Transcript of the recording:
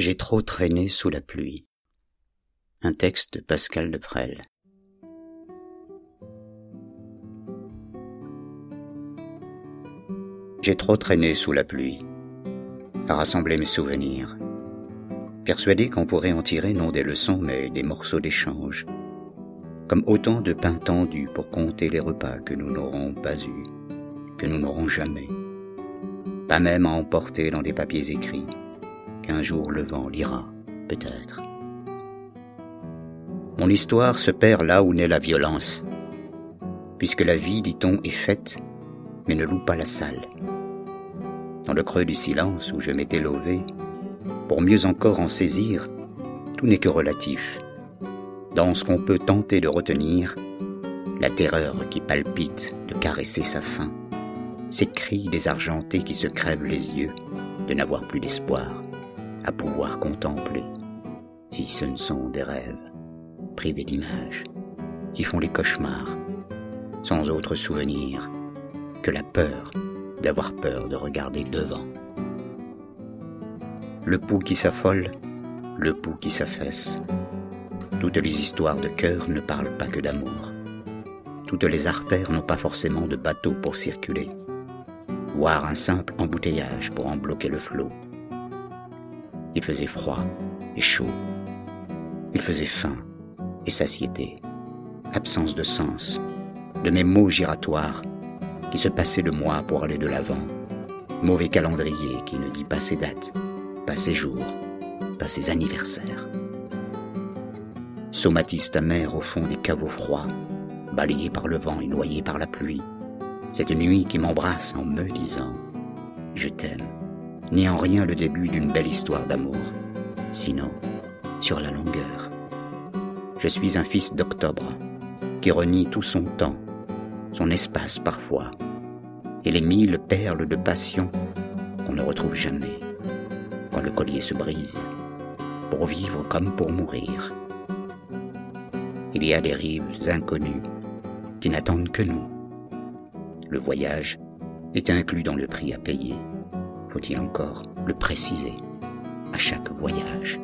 J'ai trop traîné sous la pluie. Un texte de Pascal Leprel. J'ai trop traîné sous la pluie, à rassembler mes souvenirs, persuadé qu'on pourrait en tirer non des leçons mais des morceaux d'échange, comme autant de pain tendus pour compter les repas que nous n'aurons pas eus, que nous n'aurons jamais, pas même à emporter dans des papiers écrits, qu'un jour le vent lira, peut-être. Mon histoire se perd là où naît la violence, puisque la vie, dit-on, est faite, mais ne loue pas la salle. Dans le creux du silence où je m'étais levé, pour mieux encore en saisir, tout n'est que relatif. Dans ce qu'on peut tenter de retenir, la terreur qui palpite de caresser sa faim, ces cris désargentés qui se crèvent les yeux de n'avoir plus d'espoir à pouvoir contempler, si ce ne sont des rêves, privés d'images, qui font les cauchemars, sans autre souvenir que la peur d'avoir peur de regarder devant. Le pouls qui s'affole, le pouls qui s'affaisse. Toutes les histoires de cœur ne parlent pas que d'amour. Toutes les artères n'ont pas forcément de bateau pour circuler, voire un simple embouteillage pour en bloquer le flot. Il faisait froid et chaud. Il faisait faim et satiété. Absence de sens, de mes mots giratoires qui se passaient de moi pour aller de l'avant. Mauvais calendrier qui ne dit pas ses dates, pas ses jours, pas ses anniversaires. Somatiste amer au fond des caveaux froids, balayé par le vent et noyé par la pluie. Cette nuit qui m'embrasse en me disant ⁇ Je t'aime ⁇ ni en rien le début d'une belle histoire d'amour, sinon sur la longueur. Je suis un fils d'octobre, qui renie tout son temps, son espace parfois, et les mille perles de passion qu'on ne retrouve jamais, quand le collier se brise, pour vivre comme pour mourir. Il y a des rives inconnues qui n'attendent que nous. Le voyage est inclus dans le prix à payer faut-il encore le préciser à chaque voyage.